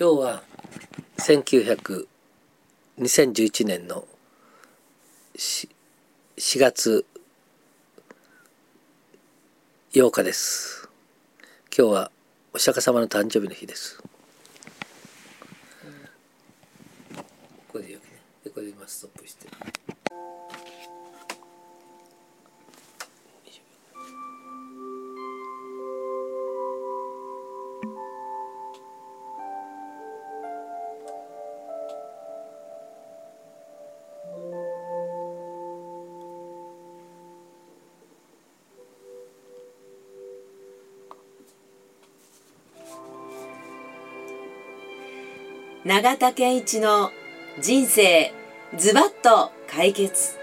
今日は1900 2011年の 4, 4月8日です。今日はお釈迦様の誕生日の日です。ここでよくこれで今ストップして永田健一の人生ズバッと解決。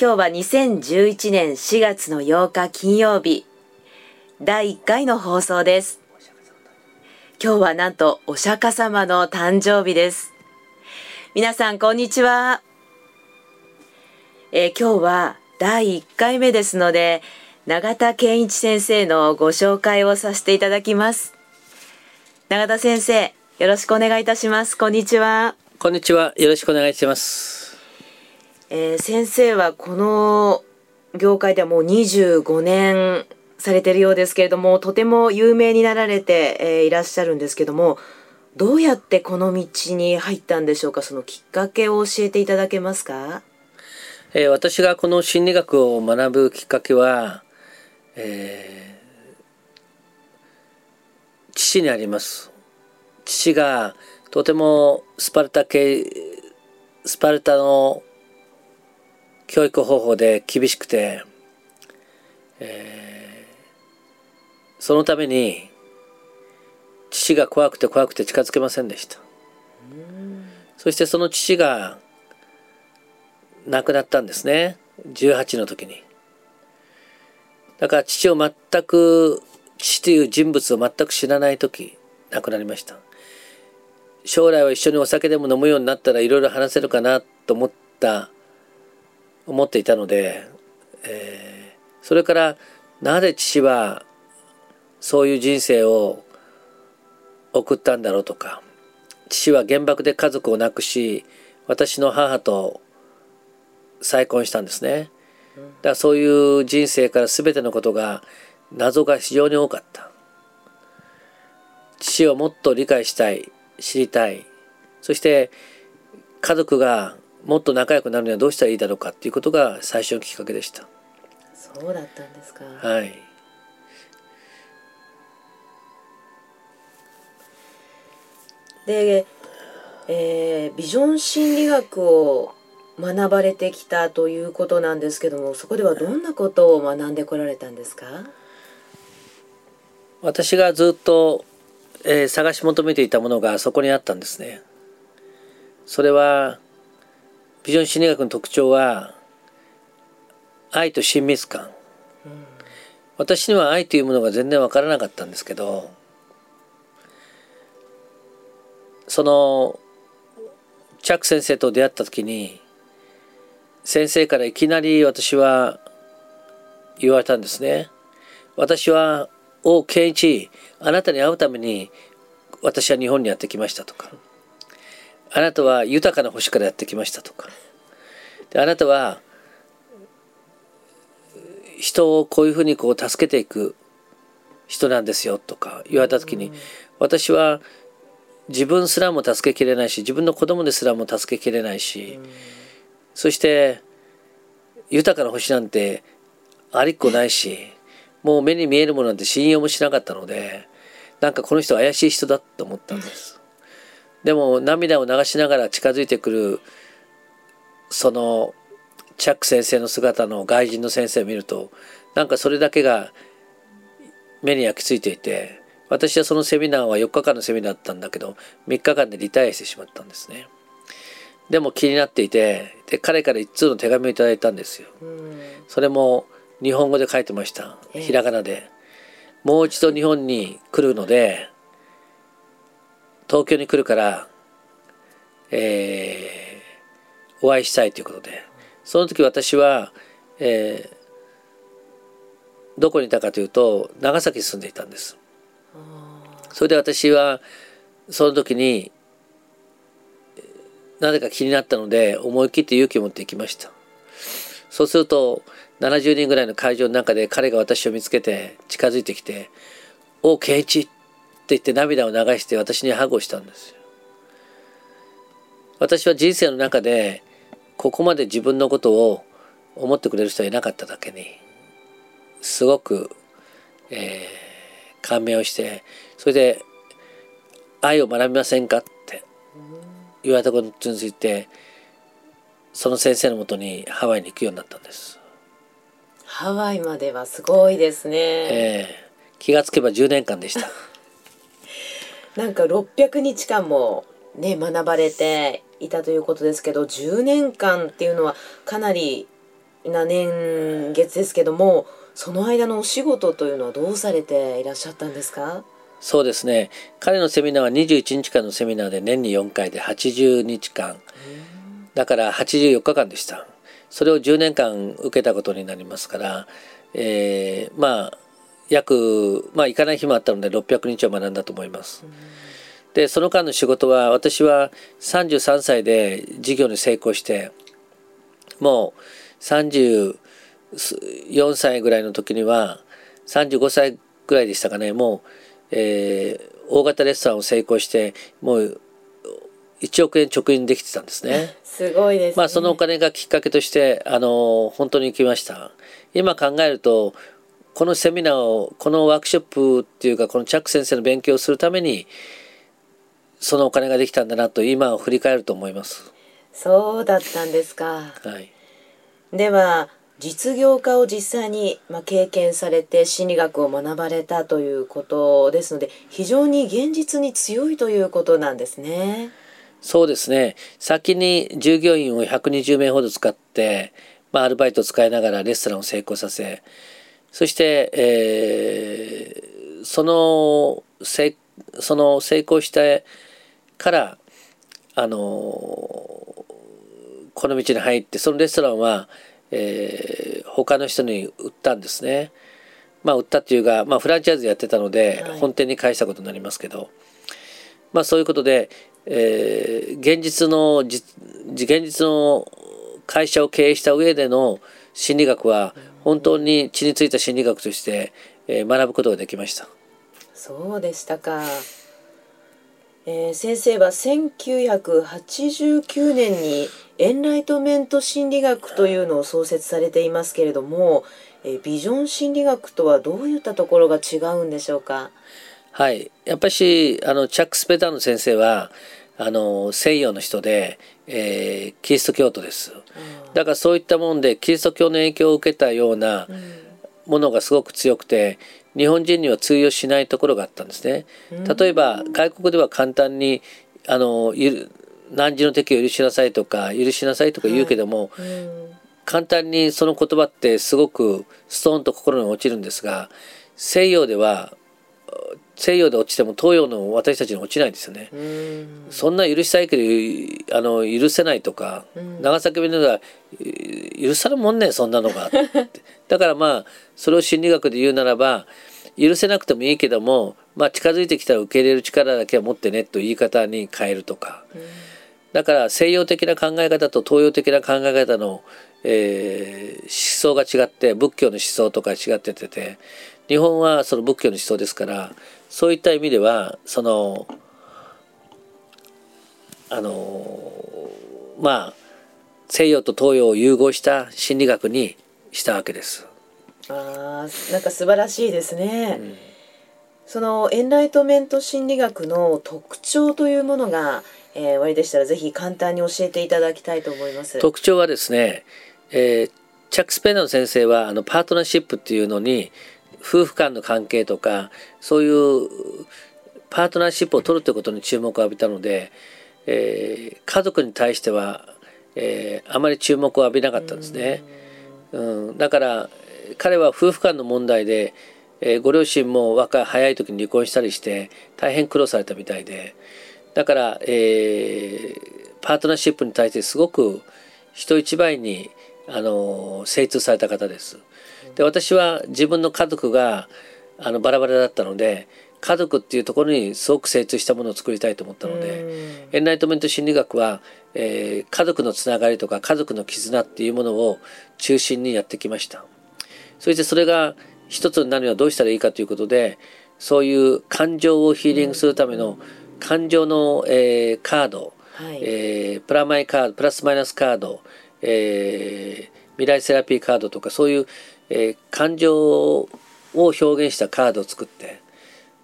今日は2011年4月の8日金曜日。第1回の放送です。今日はなんとお釈迦様の誕生日です。皆さんこんにちは、えー今日は第1回目ですので永田健一先生のご紹介をさせていただきます。永田先生よろしくお願いいたします。こんにちは、こんにちは。よろしくお願いします。えー先生はこの業界ではもう25年されているようですけれどもとても有名になられて、えーいらっしゃるんですけどもどうやってこの道に入ったんでしょうか？そのきっかけを教えていただけますか？えー私がこの心理学を学ぶきっかけは、えー父にあります。父がとてもスパルタ系スパルタの教育方法で厳しくて、えーそのために父が怖くて怖くて近づけませんでした。そしてその父が亡くなったんですね。18の時に。だから父を全く父という人物を全く知らない時亡くなりました将来は一緒にお酒でも飲むようになったらいろいろ話せるかなと思った思っていたので、えーそれからなぜ父はそういう人生を送ったんだろうとか父は原爆で家族を亡くし私の母と再婚したんですね。だからそういう人生から全てのことが謎が非常に多かった。父をもっと理解したい、知りたい。そして家族がもっと仲良くなるにはどうしたらいいだろうかっていうことが最初のきっかけでした。そうだったんですかはい。で、えービジョン心理学を学ばれてきたということなんですけどもそこではどんなことを学んでこられたんですか？私がずっと、えー探し求めていたものがそこにあったんですね。それはビジョン心理学の特徴は愛と親密感。私には愛というものが全然わからなかったんですけどそのチャック先生と出会った時に先生からいきなり私は言われたんですね。私は王健一あなたに会うために私は日本にやってきましたとかあなたは豊かな星からやってきましたとかであなたは人をこういうふうにこう助けていく人なんですよとか言われた時に私は自分すらも助けきれないし自分の子供ですらも助けきれないしそして豊かな星なんてありっこないしもう目に見えるものなんて信用もしなかったのでなんかこの人怪しい人だと思ったんです。でも涙を流しながら近づいてくるそのチャック先生の姿の外人の先生を見るとなんかそれだけが目に焼き付いていて私はそのセミナーは4日間のセミナーだったんだけど3日間でリタイアしてしまったんですね。でも気になっていてで彼から一通の手紙をいただいたんですよ。うん。それも日本語で書いてました。ええ。ひらがなで。もう一度日本に来るので東京に来るからえーお会いしたいということで。その時私は、えーどこにいたかというと長崎に住んでいたんです。それで私はその時になぜか気になったので思い切って勇気を持って行きましたそうすると70人ぐらいの会場の中で彼が私を見つけて近づいてきて「おお健一」って言って涙を流して私にハグをしたんですよ私は人生の中でここまで自分のことを思ってくれる人はいなかっただけにすごく、えー、感銘をしてそれで「愛を学びませんか?」っ言われたことについてその先生のもとにハワイに行くようになったんです。ハワイまではすごいですね、えー、気がつけば10年間でした。なんか600日間もね学ばれていたということですけど10年間っていうのはかなりな年月ですけどもその間のお仕事というのはどうされていらっしゃったんですか？そうですね。彼のセミナーは21日間のセミナーで年に4回で80日間。だから84日間でした。それを10年間受けたことになりますから、えー、まあ約まあ行かない日もあったので600日を学んだと思います。でその間の仕事は私は33歳で事業に成功してもう34歳ぐらいの時には35歳ぐらいでしたかね。もう、えー、大型レストランを成功してもう1億円直印できてたんですね。すごいです、ね、まあそのお金がきっかけとしてあの本当に行きました。今考えるとこのセミナーをこのワークショップっていうかこのチャック先生の勉強をするためにそのお金ができたんだなと今を振り返ると思います。そうだったんですか。はい。では実業家を実際に、ま、経験されて心理学を学ばれたということですので非常に現実に強いということなんですね。そうですね先に従業員を120名ほど使って、まあ、アルバイトを使いながらレストランを成功させそして、えー、そのせその成功してからあのこの道に入ってそのレストランは、えー、他の人に売ったんですね。まあ売ったっていうか、まあ、フランチャイズやってたので、本店に返したことになりますけどまあそういうことで、えー、現実の現実の会社を経営した上での心理学は本当に血についた心理学として、えー、学ぶことができました。そうでしたか。えー、先生は1989年にエンライトメント心理学というのを創設されていますけれども、えー、ビジョン心理学とはどういったところが違うんでしょうか？はい。やっぱしあのチャック・スペターの先生はあの西洋の人で、えー、キリスト教徒です、だからそういったもんでキリスト教の影響を受けたようなものがすごく強くて日本人には通用しないところがあったんですね。例えば外国では簡単にあの何時の敵を許しなさいとか許しなさいとか言うけども、はい、簡単にその言葉ってすごくストーンと心に落ちるんですが西洋では西洋で落ちても東洋の私たちに落ちないんですよね。そんな許したいけどあの許せないとか、長崎弁では許されるもんねそんなのが。だからまあそれを心理学で言うならば許せなくてもいいけども、まあ、近づいてきたら受け入れる力だけは持ってねと言い方に変えるとか、だから西洋的な考え方と東洋的な考え方の、えー、思想が違って仏教の思想とか違ってて日本はその仏教の思想ですからそういった意味ではそのあのまあ西洋と東洋を融合した心理学にしたわけです。あなんか素晴らしいですね。うん、そのエンライトメント心理学の特徴というものが、えー、おありでしたらぜひ簡単に教えていただきたいと思います。特徴はですね、えー、チャック・スペナーの先生はあのパートナーシップっていうのに夫婦間の関係とかそういうパートナーシップを取るということに注目を浴びたので、えー、家族に対しては、えー、あまり注目を浴びなかったんですね。うん、だから彼は夫婦間の問題で、えー、ご両親も若い早い時に離婚したりして大変苦労されたみたいでだから、えー、パートナーシップに対してすごく人一倍にあの精通された方です。で私は自分の家族があのバラバラだったので家族っていうところにすごく精通したものを作りたいと思ったのでエンライトメント心理学は、えー、家族のつながりとか家族の絆っていうものを中心にやってきましたそしてそれが一つになるにはどうしたらいいかということでそういう感情をヒーリングするための感情の、えー、カード、はい、えー、プラマイカードプラスマイナスカード、えー、未来セラピーカードとかそういう、えー、感情を表現したカードを作って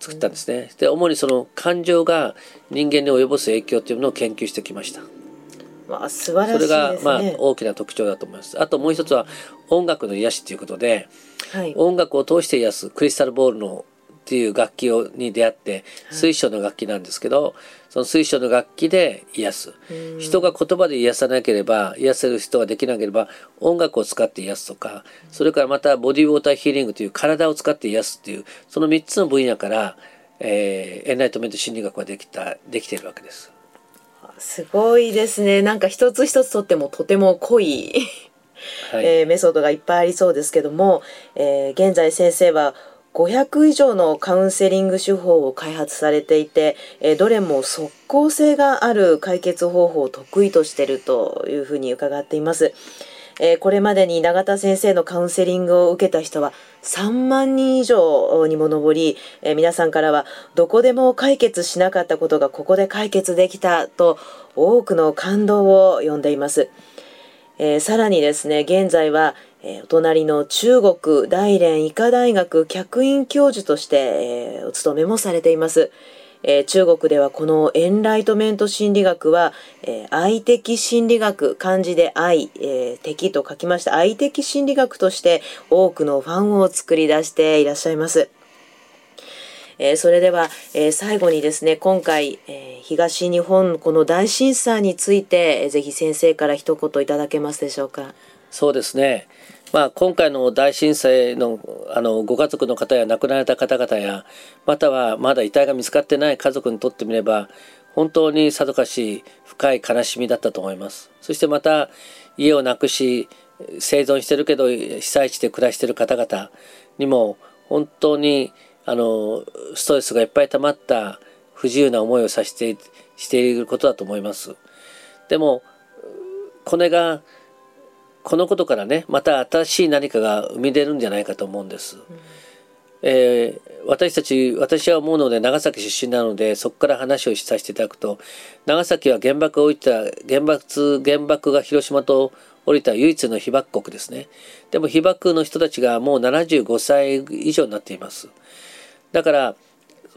作ったんですね。で主にその感情が人間に及ぼす影響というものを研究してきました。まあ、素晴らしい、ね、それが、まあ、大きな特徴だと思います。あともう一つは音楽の癒しということで、はい、音楽を通して癒すクリスタルボールのっていう楽器をに出会って水晶の楽器なんですけど、はい、その水晶の楽器で癒す。人が言葉で癒さなければ癒せる人ができなければ音楽を使って癒すとかそれからまたボディウォーターヒーリングという体を使って癒すっていうその3つの分野から、えー、エンライトメント心理学ができたできているわけです。すごいですね。なんか一つ一つとってもとても濃いはい、えー、メソッドがいっぱいありそうですけども、えー、現在先生は500以上のカウンセリング手法を開発されていて、えどれも即効性がある解決方法を得意としているというふうに伺っています。えこれまでに永田先生のカウンセリングを受けた人は3万人以上にも上り、え皆さんからはどこでも解決しなかったことがここで解決できたと多くの感動を呼んでいます。えー、さらにですね、現在は、えー、お隣の中国大連医科大学客員教授として、えー、お勤めもされています。えー、中国ではこのエンライトメント心理学は、えー、愛的心理学、漢字で愛、えー、敵と書きました愛的心理学として多くのファンを作り出していらっしゃいます。え、それでは、え、最後にですね今回、え、東日本この大震災について、えー、ぜひ先生から一言いただけますでしょうか。そうですねまあ、今回の大震災のあのご家族の方や亡くなられた方々やまたはまだ遺体が見つかってない家族にとってみれば本当にさぞかし深い悲しみだったと思いますそしてまた家をなくし生存してるけど被災地で暮らしてる方々にも本当にあのストレスがいっぱい溜まった不自由な思いをさせてしていることだと思います。でもこれがこのことからねまた新しい何かが生み出るんじゃないかと思うんです。うん、えー、私たち私は思うので長崎出身なのでそこから話をさせていただくと長崎は原爆が置いた原爆原爆が広島と降りた唯一の被爆国ですね。でも被爆の人たちがもう75歳以上になっています。だから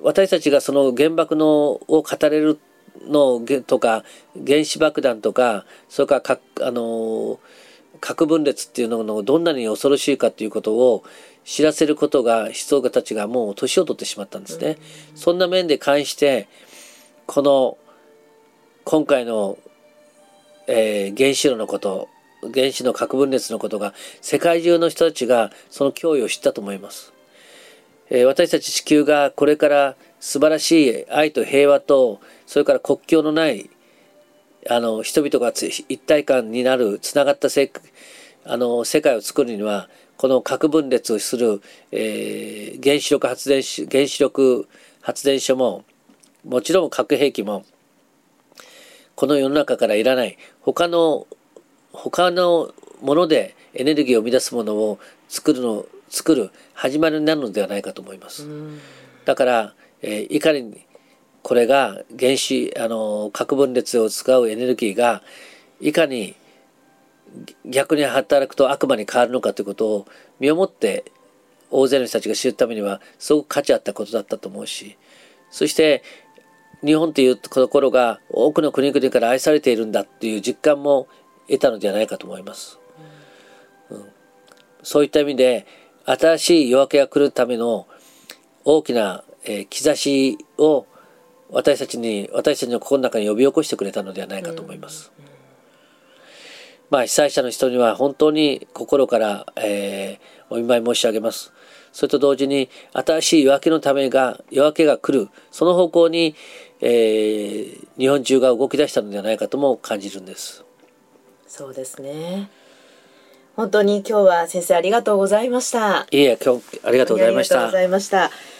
私たちがその原爆のを語れるのとか原子爆弾とかそれから核あの核分裂っていうののどんなに恐ろしいかっていうことを知らせることが思想家たちがもう年を取ってしまったんですね。そんな面で関してこの今回の、えー、原子炉のこと原子の核分裂のことが世界中の人たちがその脅威を知ったと思います。え私たち地球がこれから素晴らしい愛と平和とそれから国境のないあの人々が一体感になるつながったせあの世界を作るにはこの核分裂をする、えー、原子力発電所原子力発電所ももちろん核兵器もこの世の中からいらない他の他のものでエネルギーを生み出すものを作るの作る始まりになるのではないかと思います。だから、えー、いかにこれが原子あの核分裂を使うエネルギーがいかに逆に働くと悪魔に変わるのかということを身をもって大勢の人たちが知るためにはすごく価値あったことだったと思うしそして日本というところが多くの国々から愛されているんだっていう実感も得たのではないかと思います。うん、そういった意味で新しい夜明けが来るための大きな、えー、兆しを私たちに私たちの心の中に呼び起こしてくれたのではないかと思います。まあ被災者の人には本当に心から、えー、お見舞い申し上げます。それと同時に新しい夜明けのためが夜明けが来るその方向に、えー、日本中が動き出したのではないかとも感じるんです。そうですね。本当に今日は先生ありがとうございました。いえ今日ありがとうございましたありがとうございました。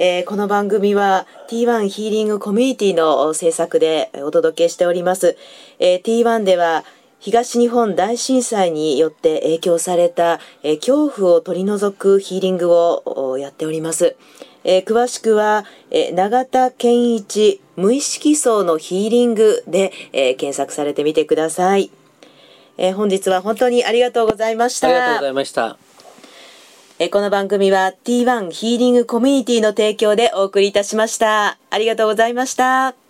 えーこの番組は T1 ヒーリングコミュニティの制作でお届けしております。えー T1 では東日本大震災によって影響された、えー恐怖を取り除くヒーリングをやっております。えー詳しくは、えー永田健一無意識層のヒーリングで、えー検索されてみてください。えー本日は本当にありがとうございました。ありがとうございましたえこの番組は T1 ヒーリングコミュニティの提供でお送りいたしました。ありがとうございました。